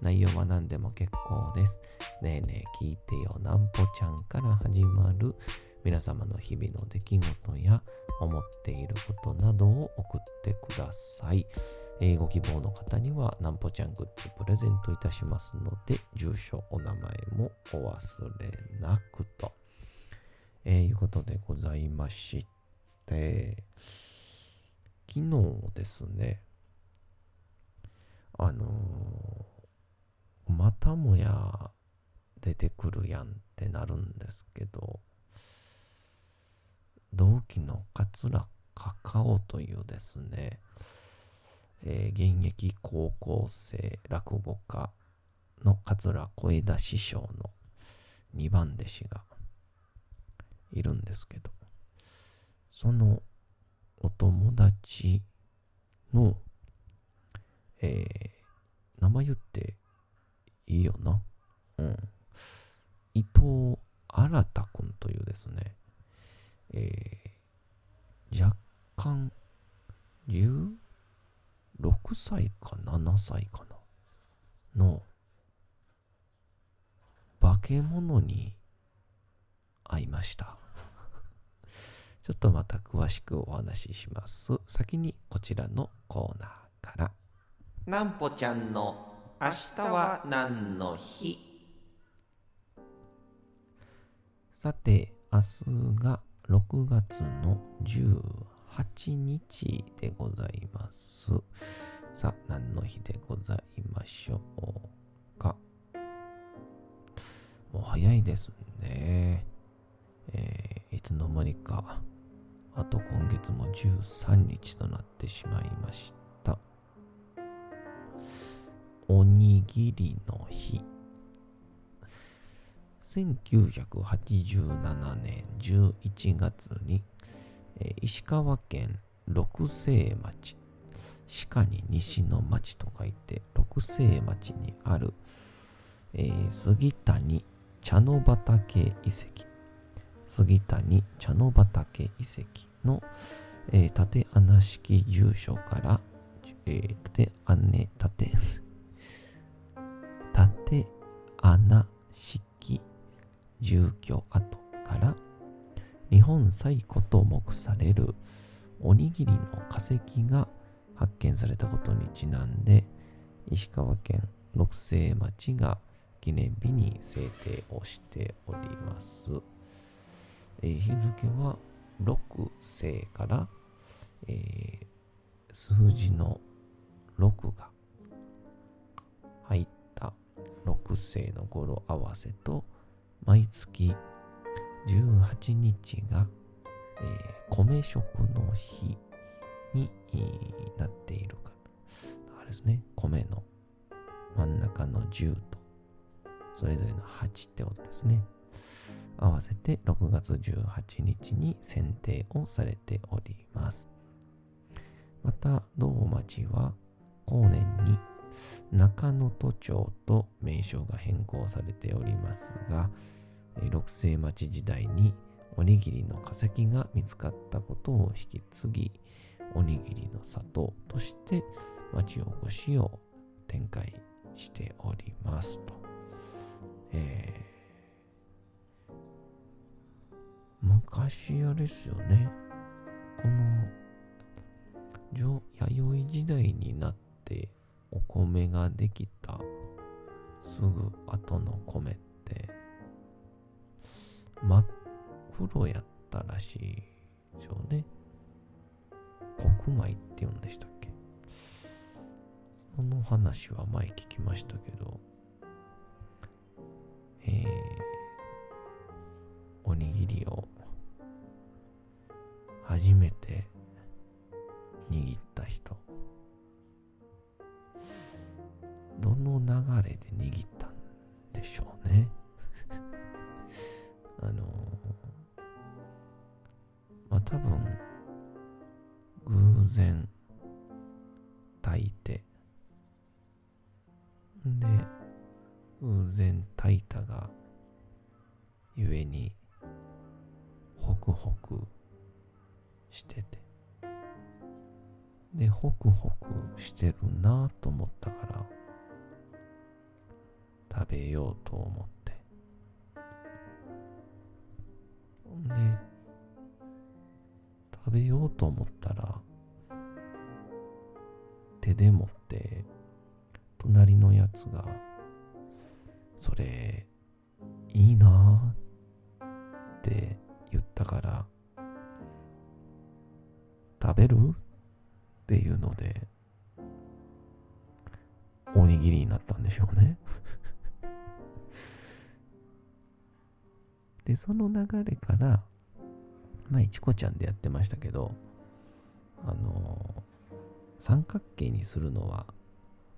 内容は何でも結構です。ねえねえ聞いてよなんぽちゃんから始まる皆様の日々の出来事や思っていることなどを送ってください。えーご希望の方にはなんぽちゃんグッズプレゼントいたしますので、住所、お名前もお忘れなくと。えーいうことでございまして、昨日ですね、あのーまたもや出てくるやんってなるんですけど、同期の桂カカオというですね、えー現役高校生落語家の桂小枝師匠の2番弟子がいるんですけど、そのお友達の、えー名前言っていいよな？うん。伊藤新くんというですね、えー若干16歳か7歳かなの化け物に会いました。ちょっとまた詳しくお話しします。先にこちらのコーナーから。なんぽちゃんの明日は何の日？さて、明日が6月の18日でございます。さあ、何の日でございましょうか。もう早いですね。えーいつの間にか、あと今月も13日となってしまいました。おにぎりの日。1987年11月に、えー石川県六西町、鹿に西の町と書いて六西町にある、えー杉谷茶の畑遺跡、杉谷茶の畑遺跡の、えー縦穴式住所から、えー縦穴、縦、縦穴式住居跡から日本最古と目されるおにぎりの化石が発見されたことにちなんで石川県六西町が記念日に制定をしております、えー日付は6世から、えー数字の6が入った6世の語呂合わせと毎月18日が、えー米食の日に、なっているか。あれですね。米の真ん中の10とそれぞれの8ってことですね。合わせて6月18日に選定をされております。また同町は後年に中野都町と名称が変更されておりますが、六世町時代におにぎりの化石が見つかったことを引き継ぎ、おにぎりの里として町おこしを展開しておりますと。えー昔あれですよね。この弥生時代になって米ができた。すぐ後の米って。真っ黒やったらしいですよね。黒米って言うんでしたっけ？その話は前聞きましたけど、えー、おにぎりを初めてまあ多分偶然炊いて。で偶然炊いたがゆえにホクホクしてて。でホクホクしてるなと思ったから食べようと思って。で食べようと思ったら手で持って隣のやつがそれいいなって言ったから食べるっていうのでおにぎりになったんでしょうね。でその流れからまあいちこちゃんでやってましたけどあの三角形にするのは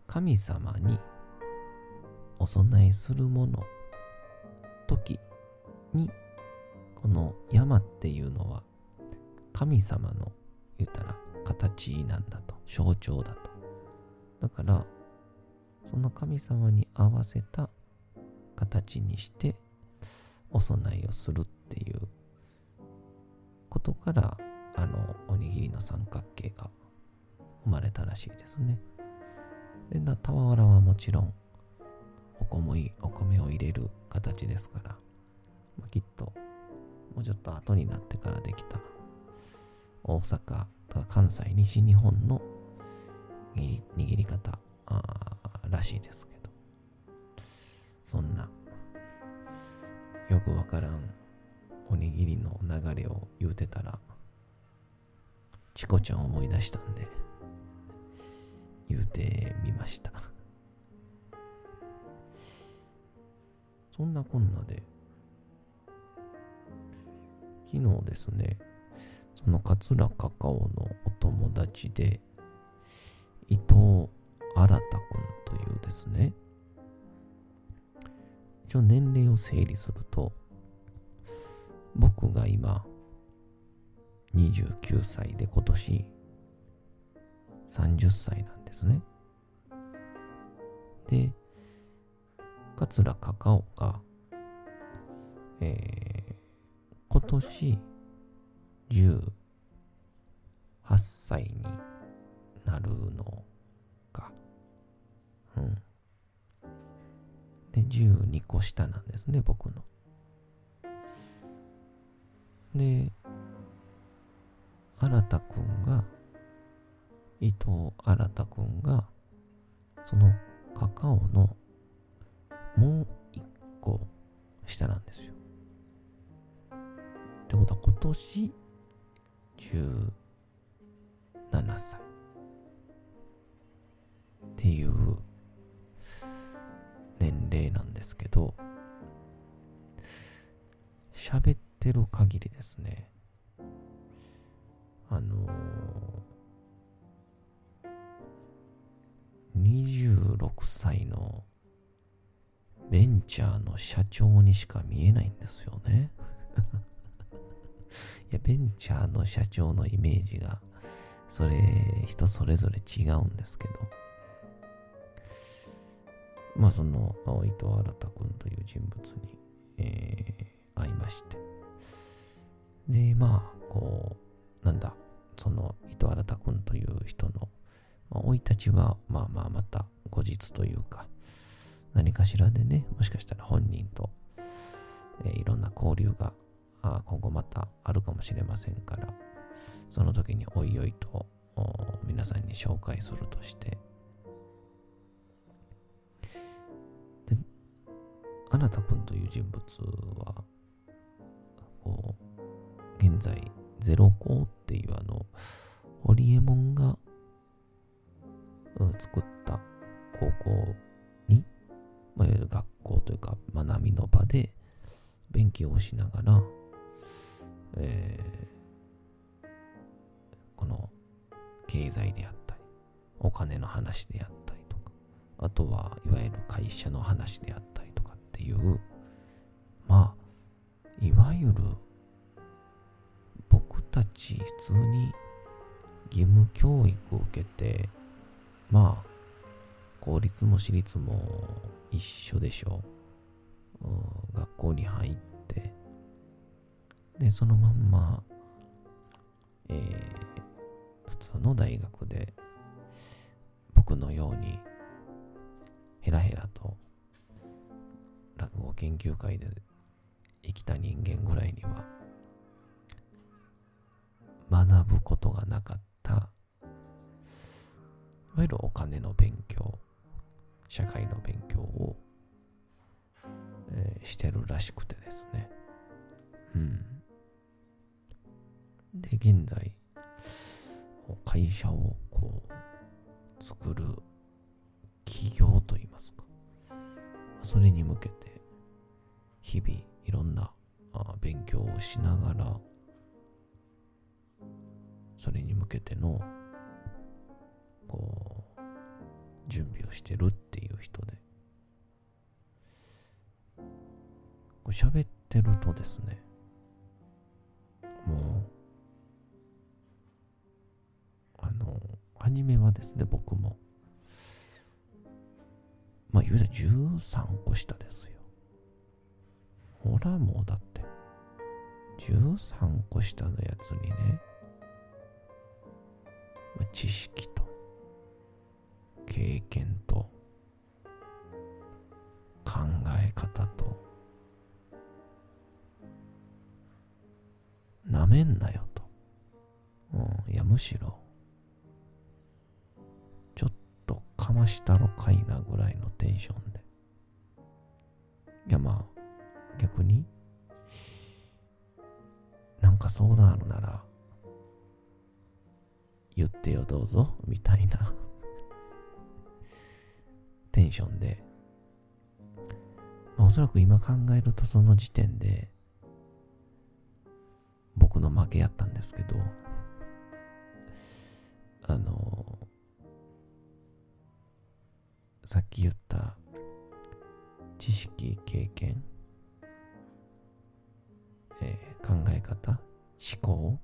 神様にお供えするもの時にこの山っていうのは神様の言ったら形なんだと象徴だと。だからその神様に合わせた形にしてお供えをするっていうからあのおにぎりの三角形が生まれたらしいですね。で、な、たわわらはもちろん、お米お米を入れる形ですから、まあ、きっと、もうちょっと後になってからできた、大阪とか関西、西日本の握り方らしいですけど、そんな、よくわからんおにぎりの流れを言うてたら、チコちゃんを思い出したんで、言うてみました。そんなこんなで、昨日ですね、その桂カカオのお友達で、伊藤新くんというですね、一応年齢を整理すると、29歳で今年30歳なんですね。で、桂カカオが、えー、今年18歳になるのか。うん。で、12個下なんですね、僕の。で、新くんが伊藤新くんが、そのカカオのもう一個下なんですよ。ってことは今年17歳っていう年齢なんですけど、喋ってる限りですね、あのー26歳のベンチャーの社長にしか見えないんですよね。いや、ベンチャーの社長のイメージが、それ、人それぞれ違うんですけど、まあ、その、伊藤新君という人物に、えー、会いまして、で、まあ、こう、なんだ、その伊藤新君という人のまあ、生い立ちは、まあまあまた後日というか、何かしらでね、もしかしたら本人と、えー、いろんな交流があ今後またあるかもしれませんから、その時においおいと皆さんに紹介するとして、で、あなたくんという人物は、こう現在、ゼロ校っていうあの、ホリエモンが、うん、作った高校に、まあ、いわゆる学校というか学びの場で勉強をしながら、えー、この経済であったり、お金の話であったりとか、あとはいわゆる会社の話であったりとかっていう、まあ、いわゆるたち普通に義務教育を受けて、まあ、公立も私立も一緒でしょう。うん、学校に入って、で、そのまんま、えー、普通の大学で、僕のように、ヘラヘラと、落語研究会で生きた人間ぐらいには、学ぶことがなかった、いわゆるお金の勉強、社会の勉強を、えー、してるらしくてですね。うん。で、現在、会社をこう、作る企業といいますか。それに向けて、日々いろんな勉強をしながら、それに向けての、こう、準備をしてるっていう人で、こう喋ってるとですね、もう、あの、アニメはですね、僕も、まあ言うたら13個下ですよ。ほらもうだって、13個下のやつにね、知識と経験と考え方となめんなよと、うん、いやむしろちょっとかましたろかいなぐらいのテンションで。いやまあ逆になんか相談あるなら言ってよどうぞ、みたいな。テンションで、まあ、おそらく今考えるとその時点で僕の負けやったんですけど、あの、さっき言った知識、経験、えー、考え方、思考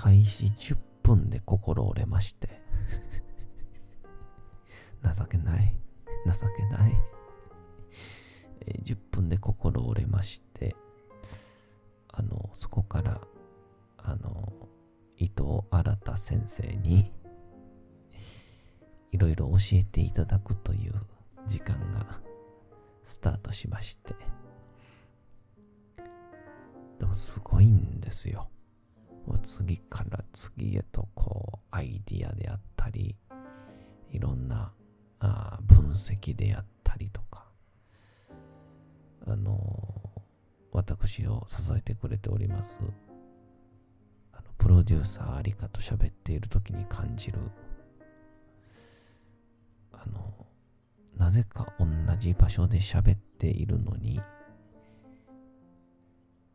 開始10分で心折れまして 情けない。情けない。え、10分で心折れまして、あの、そこから、あの、伊藤新先生に、いろいろ教えていただくという時間がスタートしまして、でもすごいんですよ。次から次へとこうアイディアであったりいろんなあ分析であったりとかあの私を支えてくれておりますあのプロデューサーありかと喋っている時に感じるあのなぜか同じ場所で喋っているのに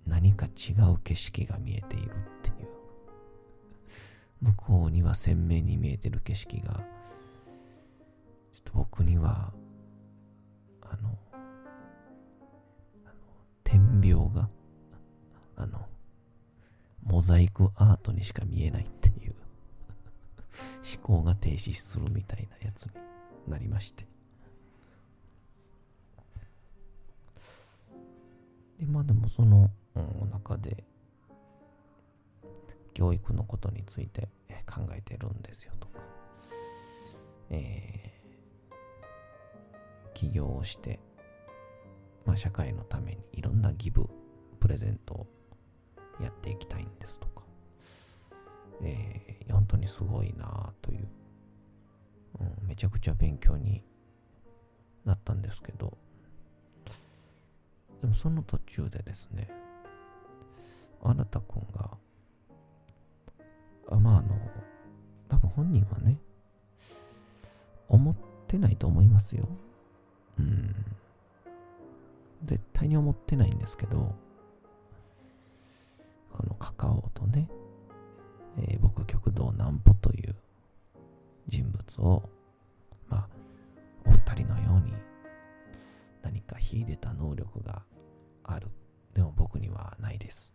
何か違う景色が見えているっていう。向こうには鮮明に見えてる景色がちょっと僕にはあのあの点描があのモザイクアートにしか見えないっていう思考が停止するみたいなやつになりまして。でまあでもその中で教育のことについて考えてるんですよとか、えー、起業をして、まあ、社会のためにいろんなギブ、プレゼントをやっていきたいんですとか、えー、本当にすごいなという、うん、めちゃくちゃ勉強になったんですけど、でもその途中でですね、あなたくんが、あまああの、多分本人はね、思ってないと思いますよ。うん。絶対に思ってないんですけど、このカカオとね、えー、僕極道南歩という人物を、まあ、お二人のように何か秀でた能力がある。でも僕にはないです、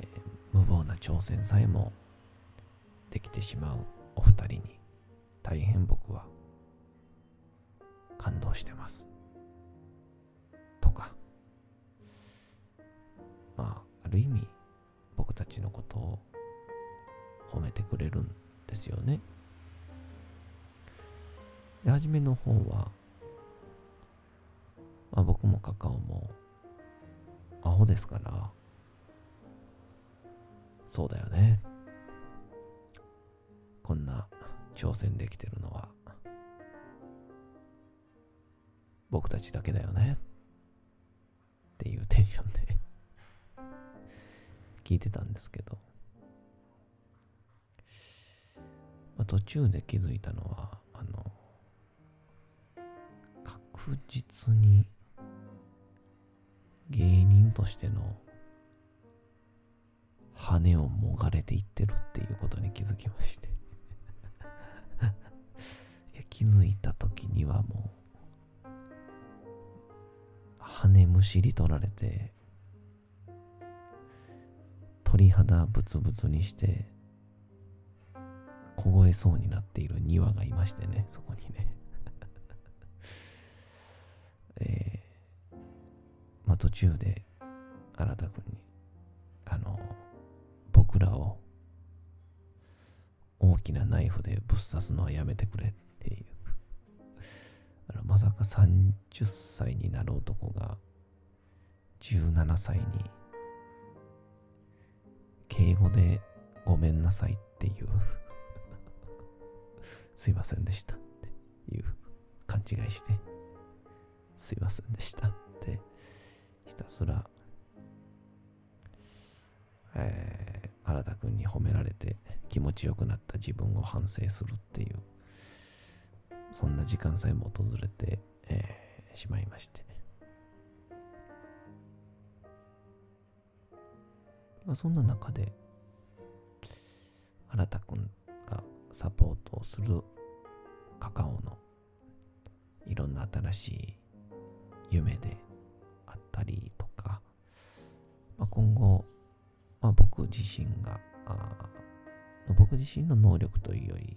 えー、無謀な挑戦さえもできてしまうお二人に大変僕は感動してます。とか、まあ、ある意味僕たちのことを褒めてくれるんですよね。で、初めの方は、まあ僕もカカオもアホですから、そうだよね。こんな挑戦できてるのは、僕たちだけだよね。っていうテンションで聞いてたんですけど、まあ、途中で気づいたのは、あの、確実に芸人としての羽をもがれていってるっていうことに気づきまして。いや気づいた時にはもう羽むしり取られて鳥肌ブツブツにして凍えそうになっている庭がいましてねそこにね。途中で新田君にあの僕らを大きなナイフでぶっ刺すのはやめてくれっていう。まさか30歳になる男が17歳に敬語でごめんなさいっていう。すいませんでしたっていう勘違いして。すいませんでしたって。ひたすら。えー、新田君に褒められて気持ちよくなった自分を反省するっていうそんな時間さえも訪れて、えー、しまいまして、まあ、そんな中で新田君がサポートをするカカオのいろんな新しい夢でったりとか、まあ、今後まあ、僕自身が、僕自身の能力というより、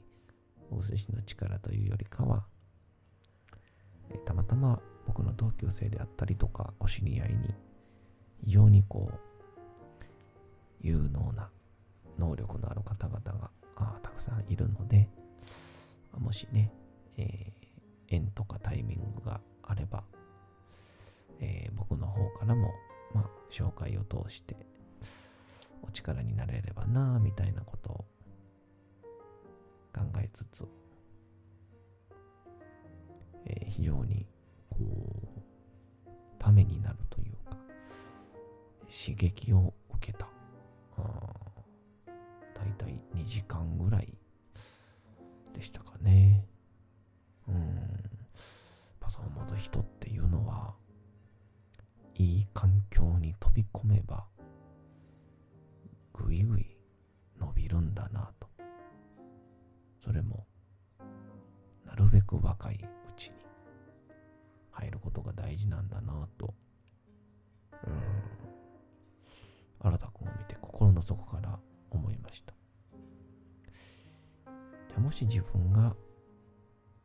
僕自身の力というよりかは、たまたま僕の同級生であったりとか、お知り合いに、非常にこう、有能な能力のある方々がたくさんいるので、もしね、えー、縁とかタイミングがあれば、えー、僕の方からも、まあ、紹介を通して、お力になれればなみたいなことを考えつつ、えー、非常にこうためになるというか刺激を受けただいたい2時間ぐらいでしたかねうんパソコンま人って飛び込めばぐいぐい伸びるんだなと。それも、なるべく若いうちに入ることが大事なんだなと、うん、新田君を見て心の底から思いました。でもし自分が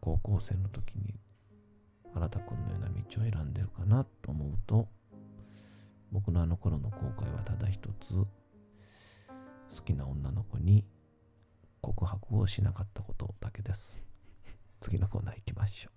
高校生の時に新田君のような道を選んでるかなと思うと、僕のあの頃の後悔はただ一つ、好きな女の子に告白をしなかったことだけです。次のコーナー行きましょう。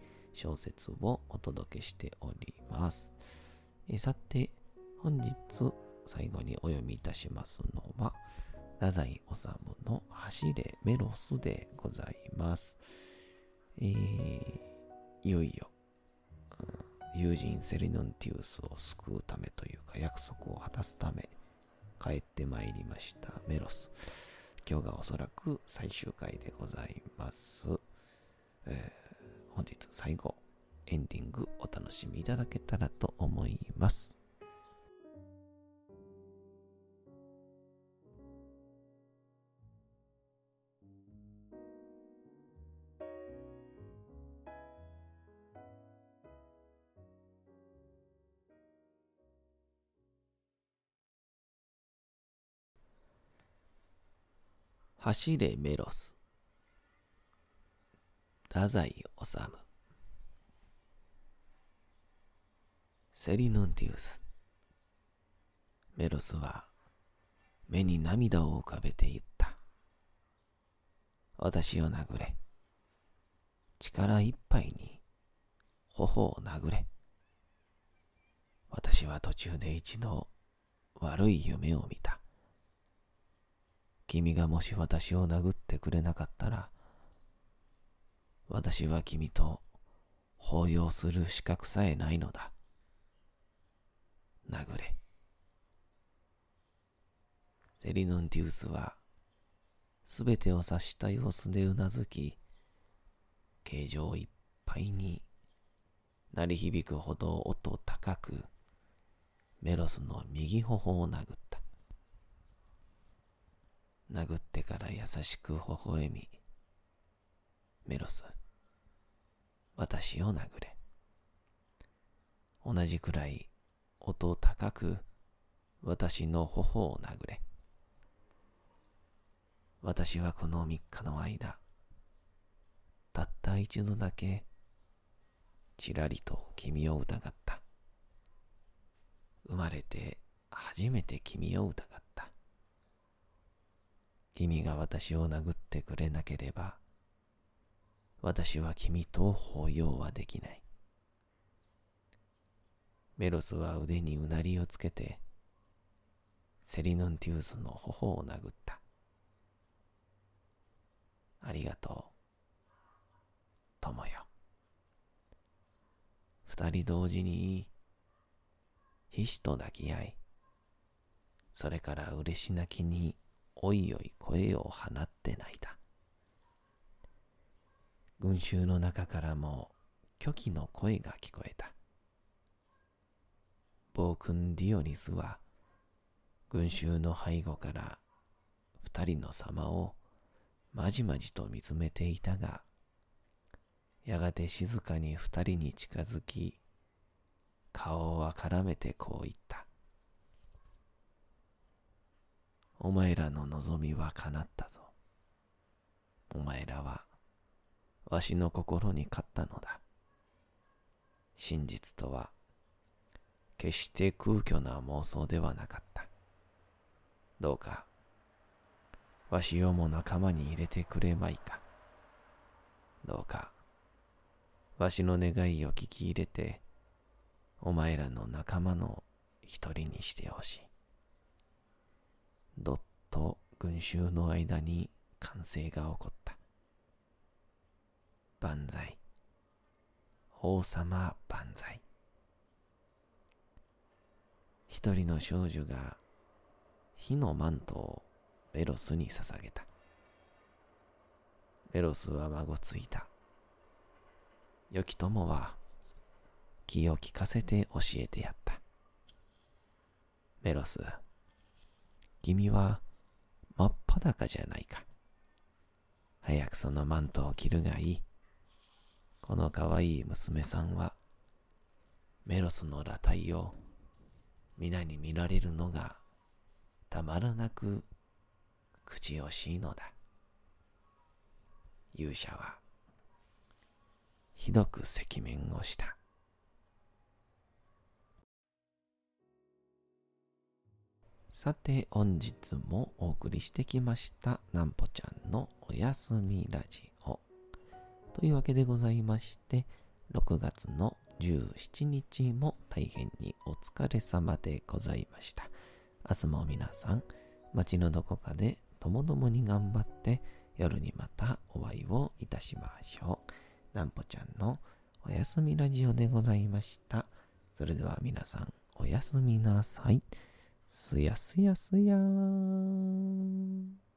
小説をお届けしております。えさて、本日最後にお読みいたしますのは、太宰治の走れメロスでございます。えー、いよいよ、うん、友人セリノンティウスを救うためというか約束を果たすため帰ってまいりましたメロス。今日がおそらく最終回でございます。えー、本日最後、エンディングお楽しみいただけたらと思います。走れメロス。太宰治。セリヌンティウス。メロスは目に涙を浮かべて言った。私を殴れ。力いっぱいに頬を殴れ。私は途中で一度悪い夢を見た。君がもし私を殴ってくれなかったら、私は君と抱擁する資格さえないのだ。殴れ。セリノンティウスは、すべてを察した様子でうなずき、形状いっぱいに鳴り響くほど音高く、メロスの右頬を殴った。殴ってから優しく微笑み、メロス、私を殴れ。同じくらい音高く私の頬を殴れ。私はこの三日の間、たった一度だけ、ちらりと君を疑った。生まれて初めて君を疑った。君が私を殴ってくれなければ、私は君と抱擁はできない。メロスは腕にうなりをつけて、セリヌンティウスの頬を殴った。ありがとう、友よ。二人同時に、ひしと抱き合い、それから嬉し泣きにおいおい声を放って泣いた。群衆の中からも虚偽の声が聞こえた。暴君ディオニスは群衆の背後から二人の様をまじまじと見つめていたが、やがて静かに二人に近づき、顔をあからめてこう言った。お前らの望みは叶ったぞ。お前らは、わしの心に勝ったのだ。真実とは、決して空虚な妄想ではなかった。どうか、わしをも仲間に入れてくれまいか。どうか、わしの願いを聞き入れて、お前らの仲間の一人にしてほしい。どっと群衆の間に歓声が起こった。万歳。王様万歳。一人の少女が火のマントをメロスに捧げた。メロスは孫ついた。良き友は気を利かせて教えてやった。メロス、君は真っ裸じゃないか。早くそのマントを着るがいい。このかわいい娘さんは、メロスの裸体を皆に見られるのがたまらなく口惜しいのだ。勇者はひどく赤面をした。さて本日もお送りしてきましたなんぽちゃんのおやすみラジオ。というわけでございまして、6月の17日も大変にお疲れ様でございました。明日も皆さん、街のどこかでともどもに頑張って夜にまたお会いをいたしましょう。なんぽちゃんのおやすみラジオでございました。それでは皆さん、おやすみなさい。すやすやすやーん。